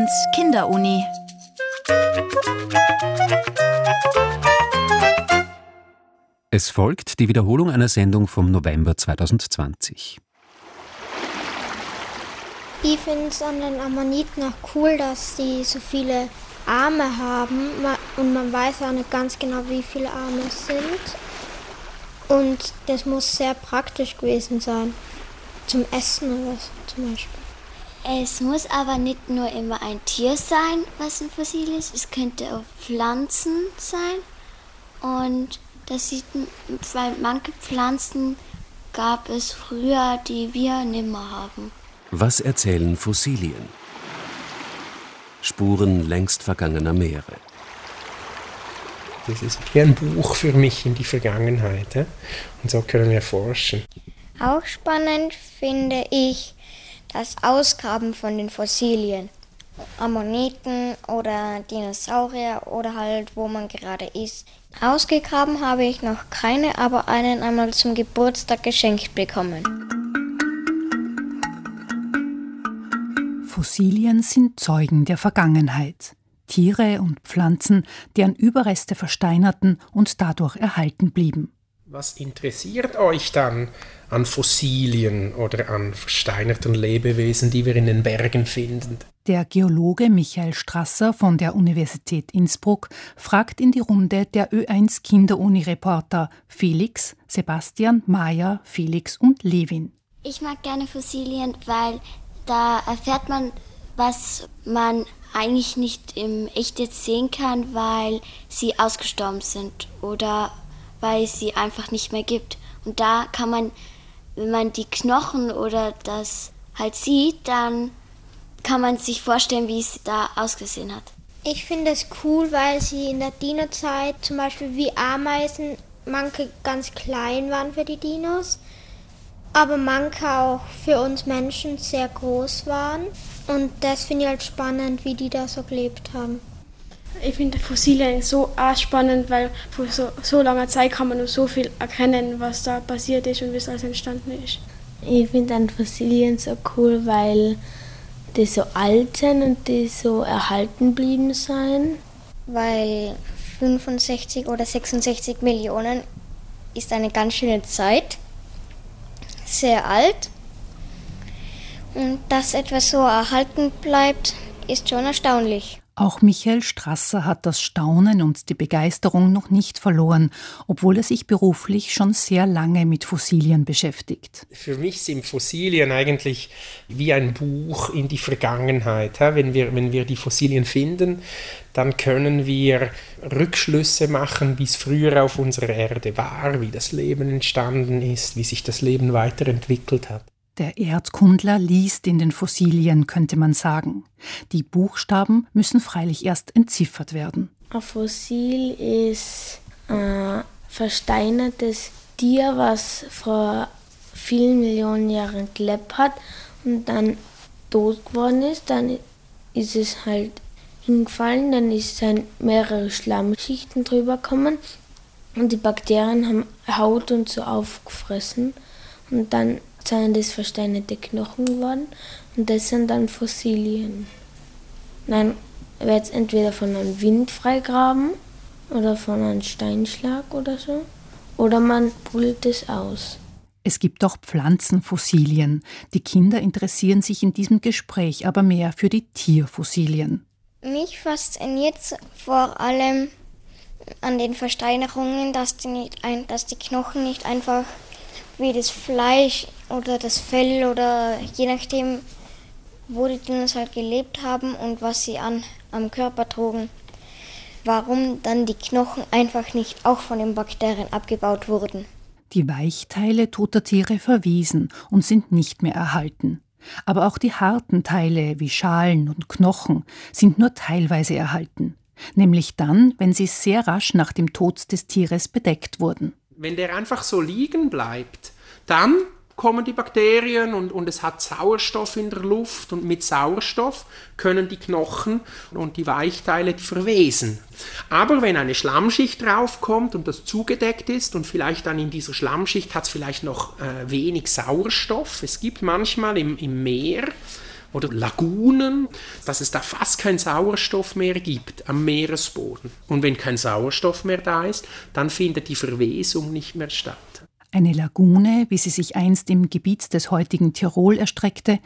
Ö1 Kinderuni. Es folgt die Wiederholung einer Sendung vom November 2020. Ich finde es an den Ammoniten auch cool, dass sie so viele Arme haben und man weiß auch nicht ganz genau, wie viele Arme es sind. Und das muss sehr praktisch gewesen sein. Zum Essen oder so zum Beispiel. Es muss aber nicht nur immer ein Tier sein, was ein Fossil ist. Es könnte auch Pflanzen sein. Und das sieht, weil manche Pflanzen gab es früher, die wir nimmer haben. Was erzählen Fossilien? Spuren längst vergangener Meere. Das ist wie ein Buch für mich in die Vergangenheit. Und so können wir forschen. Auch spannend finde ich das Ausgraben von den Fossilien. Ammoniten oder Dinosaurier oder halt wo man gerade ist. Ausgegraben habe ich noch keine, aber einen einmal zum Geburtstag geschenkt bekommen. Fossilien sind Zeugen der Vergangenheit. Tiere und Pflanzen, deren Überreste versteinerten und dadurch erhalten blieben. Was interessiert euch dann an Fossilien oder an versteinerten Lebewesen, die wir in den Bergen finden? Der Geologe Michael Strasser von der Universität Innsbruck fragt in die Runde der Ö1 Kinderuni-Reporter Felix, Sebastian, Maja, Felix und Levin. Ich mag gerne Fossilien, weil da erfährt man, was man eigentlich nicht im Echt jetzt sehen kann, weil sie ausgestorben sind oder weil es sie einfach nicht mehr gibt. Und da kann man, wenn man die Knochen oder das halt sieht, dann kann man sich vorstellen, wie es da ausgesehen hat. Ich finde es cool, weil sie in der Dino-Zeit zum Beispiel wie Ameisen manche ganz klein waren für die Dinos, aber manche auch für uns Menschen sehr groß waren. Und das finde ich halt spannend, wie die da so gelebt haben. Ich finde Fossilien so auch spannend, weil vor so, so langer Zeit kann man nur so viel erkennen, was da passiert ist und wie es alles entstanden ist. Ich finde an Fossilien so cool, weil die so alt sind und die so erhalten blieben sein. Weil 65 oder 66 Millionen ist eine ganz schöne Zeit. Sehr alt. Und dass etwas so erhalten bleibt, ist schon erstaunlich. Auch Michael Strasser hat das Staunen und die Begeisterung noch nicht verloren, obwohl er sich beruflich schon sehr lange mit Fossilien beschäftigt. Für mich sind Fossilien eigentlich wie ein Buch in die Vergangenheit. Wenn wir, wenn wir die Fossilien finden, dann können wir Rückschlüsse machen, wie es früher auf unserer Erde war, wie das Leben entstanden ist, wie sich das Leben weiterentwickelt hat. Der Erdkundler liest in den Fossilien, könnte man sagen. Die Buchstaben müssen freilich erst entziffert werden. Ein Fossil ist ein versteinertes Tier, was vor vielen Millionen Jahren gelebt hat und dann tot geworden ist. Dann ist es halt hingefallen, dann ist dann mehrere Schlammschichten drüber gekommen und die Bakterien haben Haut und so aufgefressen und dann sind das versteinerte Knochen geworden und das sind dann Fossilien. Dann wird es entweder von einem Wind freigraben oder von einem Steinschlag oder so, oder man brüllt es aus. Es gibt auch Pflanzenfossilien. Die Kinder interessieren sich in diesem Gespräch aber mehr für die Tierfossilien. Mich fasziniert vor allem an den Versteinerungen, dass die, nicht ein, dass die Knochen nicht einfach wie das Fleisch oder das Fell oder je nachdem, wo die Dinos halt gelebt haben und was sie an, am Körper trugen, warum dann die Knochen einfach nicht auch von den Bakterien abgebaut wurden. Die Weichteile toter Tiere verwiesen und sind nicht mehr erhalten. Aber auch die harten Teile wie Schalen und Knochen sind nur teilweise erhalten, nämlich dann, wenn sie sehr rasch nach dem Tod des Tieres bedeckt wurden. Wenn der einfach so liegen bleibt, dann kommen die Bakterien und, und es hat Sauerstoff in der Luft und mit Sauerstoff können die Knochen und die Weichteile verwesen. Aber wenn eine Schlammschicht draufkommt und das zugedeckt ist und vielleicht dann in dieser Schlammschicht hat es vielleicht noch äh, wenig Sauerstoff, es gibt manchmal im, im Meer oder Lagunen, dass es da fast keinen Sauerstoff mehr gibt am Meeresboden. Und wenn kein Sauerstoff mehr da ist, dann findet die Verwesung nicht mehr statt. Eine Lagune, wie sie sich einst im Gebiet des heutigen Tirol erstreckte,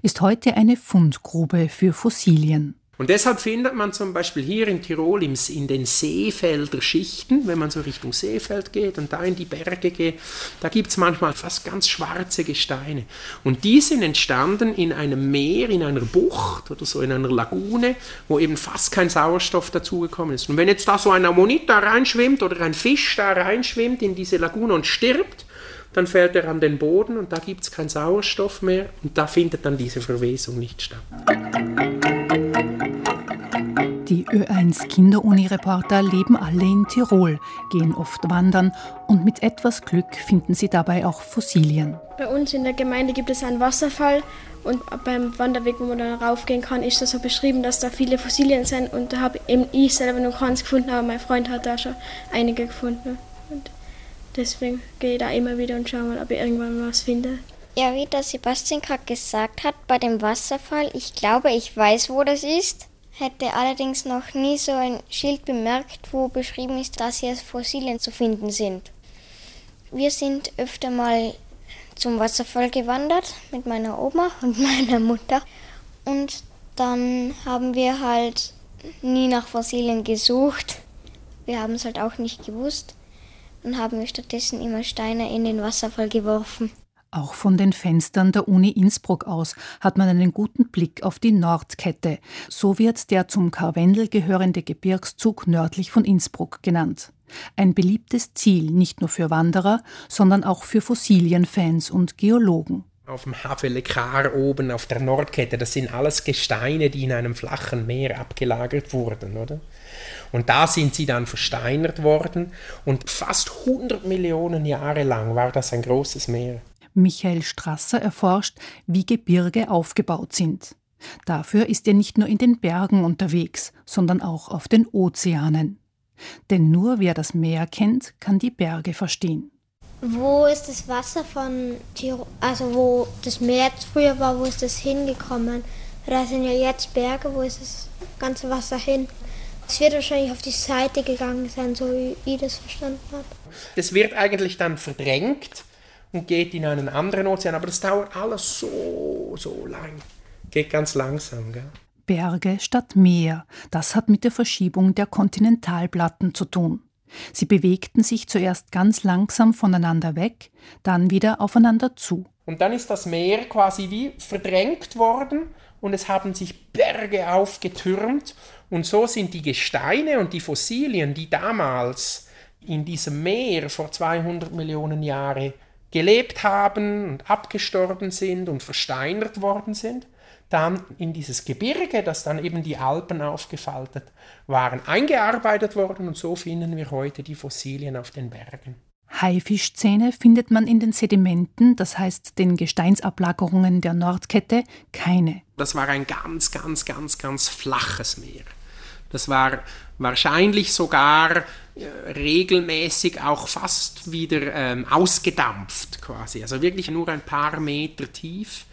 ist heute eine Fundgrube für Fossilien. Und deshalb findet man zum Beispiel hier in Tirol in den Seefelder Schichten, wenn man so Richtung Seefeld geht und da in die Berge geht, da gibt es manchmal fast ganz schwarze Gesteine. Und die sind entstanden in einem Meer, in einer Bucht oder so in einer Lagune, wo eben fast kein Sauerstoff dazugekommen ist. Und wenn jetzt da so ein Ammonit da reinschwimmt oder ein Fisch da reinschwimmt in diese Lagune und stirbt, dann fällt er an den Boden und da gibt es keinen Sauerstoff mehr und da findet dann diese Verwesung nicht statt. Die Ö1 Kinderuni-Reporter leben alle in Tirol, gehen oft wandern und mit etwas Glück finden sie dabei auch Fossilien. Bei uns in der Gemeinde gibt es einen Wasserfall und beim Wanderweg, wo man da raufgehen kann, ist das so beschrieben, dass da viele Fossilien sind und da habe eben ich selber noch keins gefunden, aber mein Freund hat da schon einige gefunden. Und deswegen gehe ich da immer wieder und schaue mal, ob ich irgendwann was finde. Ja, wie der Sebastian gerade gesagt hat, bei dem Wasserfall, ich glaube, ich weiß, wo das ist hätte allerdings noch nie so ein Schild bemerkt, wo beschrieben ist, dass hier Fossilien zu finden sind. Wir sind öfter mal zum Wasserfall gewandert mit meiner Oma und meiner Mutter und dann haben wir halt nie nach Fossilien gesucht. Wir haben es halt auch nicht gewusst und haben stattdessen immer Steine in den Wasserfall geworfen. Auch von den Fenstern der Uni Innsbruck aus hat man einen guten Blick auf die Nordkette. So wird der zum Karwendel gehörende Gebirgszug nördlich von Innsbruck genannt. Ein beliebtes Ziel nicht nur für Wanderer, sondern auch für Fossilienfans und Geologen. Auf dem Havelekar oben auf der Nordkette, das sind alles Gesteine, die in einem flachen Meer abgelagert wurden, oder? Und da sind sie dann versteinert worden und fast 100 Millionen Jahre lang war das ein großes Meer. Michael Strasser erforscht, wie Gebirge aufgebaut sind. Dafür ist er nicht nur in den Bergen unterwegs, sondern auch auf den Ozeanen. Denn nur wer das Meer kennt, kann die Berge verstehen. Wo ist das Wasser von Tirol, also wo das Meer früher war, wo ist das hingekommen? Da sind ja jetzt Berge, wo ist das ganze Wasser hin? Es wird wahrscheinlich auf die Seite gegangen sein, so wie ich das verstanden habe. Es wird eigentlich dann verdrängt und geht in einen anderen Ozean. Aber das dauert alles so, so lang. Geht ganz langsam. Gell? Berge statt Meer, das hat mit der Verschiebung der Kontinentalplatten zu tun. Sie bewegten sich zuerst ganz langsam voneinander weg, dann wieder aufeinander zu. Und dann ist das Meer quasi wie verdrängt worden und es haben sich Berge aufgetürmt und so sind die Gesteine und die Fossilien, die damals in diesem Meer vor 200 Millionen Jahren gelebt haben und abgestorben sind und versteinert worden sind, dann in dieses Gebirge, das dann eben die Alpen aufgefaltet waren, eingearbeitet worden und so finden wir heute die Fossilien auf den Bergen. Haifischzähne findet man in den Sedimenten, das heißt den Gesteinsablagerungen der Nordkette, keine. Das war ein ganz, ganz, ganz, ganz flaches Meer. Das war wahrscheinlich sogar regelmäßig auch fast wieder ähm, ausgedampft quasi. Also wirklich nur ein paar Meter tief.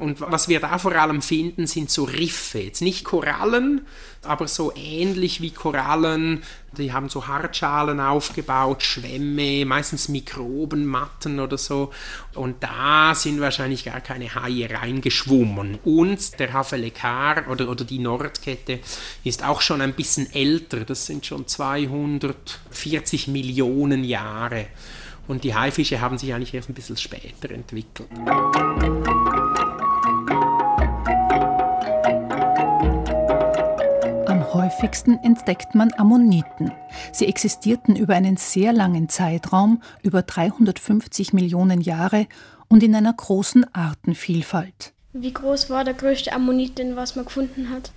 Und was wir da vor allem finden, sind so Riffe. Jetzt nicht Korallen, aber so ähnlich wie Korallen. Die haben so Hartschalen aufgebaut, Schwämme, meistens Mikrobenmatten oder so. Und da sind wahrscheinlich gar keine Haie reingeschwommen. Und der Havelekar oder, oder die Nordkette ist auch schon ein bisschen älter. Das sind schon 240 Millionen Jahre. Und die Haifische haben sich eigentlich erst ein bisschen später entwickelt. Häufigsten entdeckt man Ammoniten. Sie existierten über einen sehr langen Zeitraum, über 350 Millionen Jahre und in einer großen Artenvielfalt. Wie groß war der größte Ammonit, den was man gefunden hat?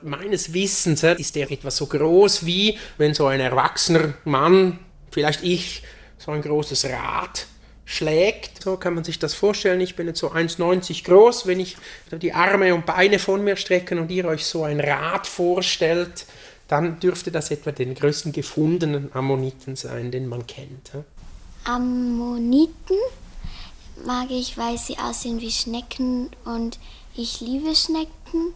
Meines Wissens ist er etwa so groß wie, wenn so ein erwachsener Mann, vielleicht ich, so ein großes Rad schlägt. So kann man sich das vorstellen. Ich bin jetzt so 1,90 groß. Wenn ich die Arme und Beine von mir strecken und ihr euch so ein Rad vorstellt, dann dürfte das etwa den größten gefundenen Ammoniten sein, den man kennt. Ammoniten mag ich, weil sie aussehen wie Schnecken und Ich liebe Schnecken,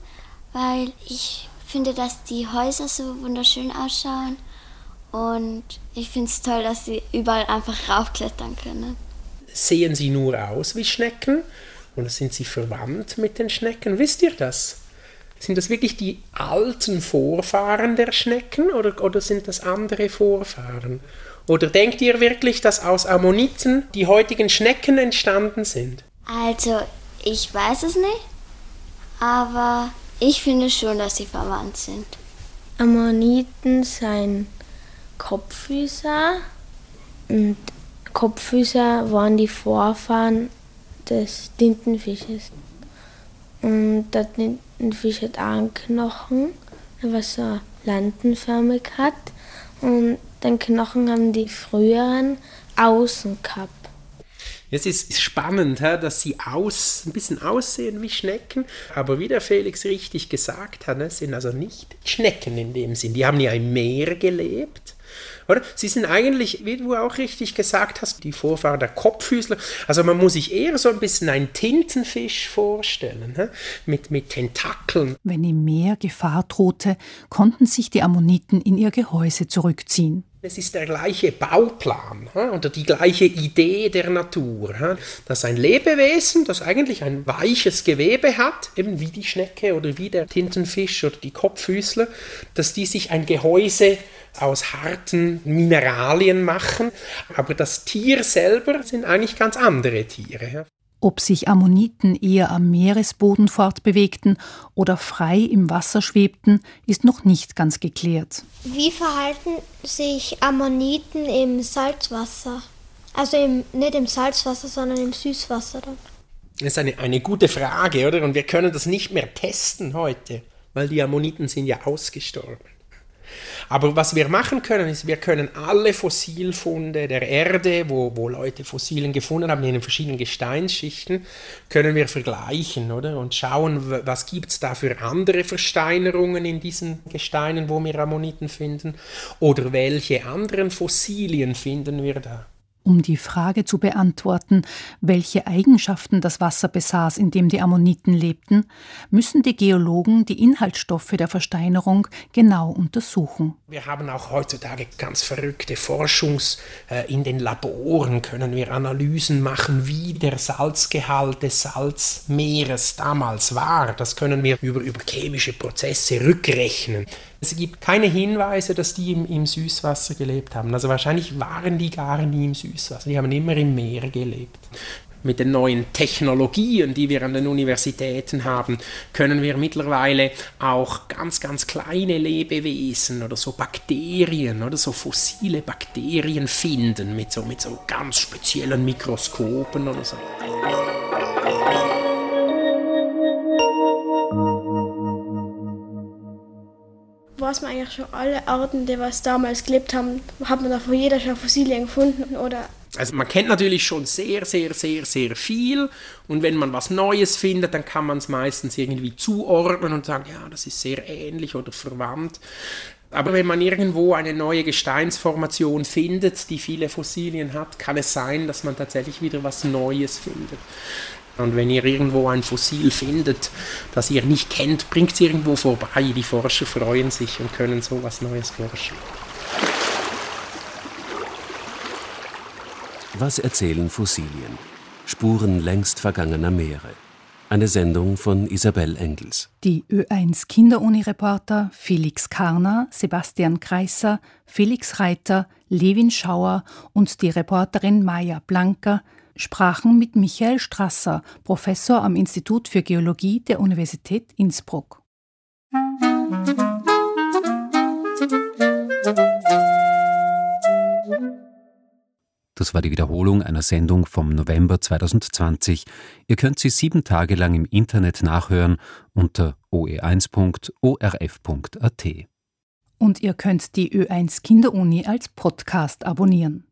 weil ich finde, dass die Häuser so wunderschön ausschauen. Und ich finde es toll, dass sie überall einfach raufklettern können. Sehen sie nur aus wie Schnecken oder sind sie verwandt mit den Schnecken? Wisst ihr das? Sind das wirklich die alten Vorfahren der Schnecken oder, oder sind das andere Vorfahren? Oder denkt ihr wirklich, dass aus Ammoniten die heutigen Schnecken entstanden sind? Also, ich weiß es nicht, aber ich finde schon, dass sie verwandt sind. Ammoniten sind Kopffüßer und Kopffüßer waren die Vorfahren des Tintenfisches. Und der Tintenfisch hat auch einen Knochen, was so landenförmig hat. Und den Knochen haben die früheren außen gehabt. Es ist spannend, dass sie aus, ein bisschen aussehen wie Schnecken, aber wie der Felix richtig gesagt hat, ne, sind also nicht Schnecken in dem Sinn. Die haben ja im Meer gelebt oder? Sie sind eigentlich, wie du auch richtig gesagt hast, die Vorfahren der Kopffüßler. Also man muss sich eher so ein bisschen einen Tintenfisch vorstellen, mit, mit Tentakeln. Wenn im Meer Gefahr drohte, konnten sich die Ammoniten in ihr Gehäuse zurückziehen. Es ist der gleiche Bauplan oder die gleiche Idee der Natur. Dass ein Lebewesen, das eigentlich ein weiches Gewebe hat, eben wie die Schnecke oder wie der Tintenfisch oder die Kopffüßler, dass die sich ein Gehäuse aus harten Mineralien machen. Aber das Tier selber sind eigentlich ganz andere Tiere. Ob sich Ammoniten eher am Meeresboden fortbewegten oder frei im Wasser schwebten, ist noch nicht ganz geklärt. Wie verhalten sich Ammoniten im Salzwasser? Also im, nicht im Salzwasser, sondern im Süßwasser dann. Das ist eine, eine gute Frage, oder? Und wir können das nicht mehr testen heute, weil die Ammoniten sind ja ausgestorben. Aber was wir machen können, ist, wir können alle Fossilfunde der Erde, wo, wo Leute Fossilien gefunden haben in den verschiedenen Gesteinsschichten, können wir vergleichen, oder? Und schauen, was gibt es da für andere Versteinerungen in diesen Gesteinen, wo wir Ammoniten finden, oder welche anderen Fossilien finden wir da. Um die Frage zu beantworten, welche Eigenschaften das Wasser besaß, in dem die Ammoniten lebten, müssen die Geologen die Inhaltsstoffe der Versteinerung genau untersuchen. Wir haben auch heutzutage ganz verrückte Forschungs äh, in den Laboren können wir Analysen machen, wie der Salzgehalt des Salzmeeres damals war. Das können wir über, über chemische Prozesse rückrechnen. Es gibt keine Hinweise, dass die im, im, Süßwasser gelebt haben. Also wahrscheinlich waren die gar nie im Süßwasser. Die haben immer im Meer gelebt. Mit den neuen Technologien, die wir an den Universitäten haben, können wir mittlerweile auch ganz, ganz kleine Lebewesen oder so Bakterien oder so fossile Bakterien finden mit so, mit so ganz speziellen Mikroskopen oder so. Weiß man eigentlich schon alle Arten, die was damals gelebt haben, hat man da von jeder schon Fossilien gefunden oder also man kennt natürlich schon sehr, sehr, sehr, sehr viel und wenn man was Neues findet, dann kann man es meistens irgendwie zuordnen und sagen, ja, das ist sehr ähnlich oder verwandt. Aber wenn man irgendwo eine neue Gesteinsformation findet, die viele Fossilien hat, kann es sein, dass man tatsächlich wieder was Neues findet. Und wenn ihr irgendwo ein Fossil findet, das ihr nicht kennt, bringt es irgendwo vorbei. Die Forscher freuen sich und können so was Neues forschen. Was erzählen Fossilien? Spuren längst vergangener Meere. Eine Sendung von Isabel Engels. Die Ö1 Kinderuni-Reporter Felix Karner, Sebastian Kreisser, Felix Reiter, Levin Schauer und die Reporterin Maja Blanker sprachen mit Michael Strasser, Professor am Institut für Geologie der Universität Innsbruck. Das war die Wiederholung einer Sendung vom November 2020. Ihr könnt sie sieben Tage lang im Internet nachhören unter oe1.orf.at. Und ihr könnt die Ö1 Kinderuni als Podcast abonnieren.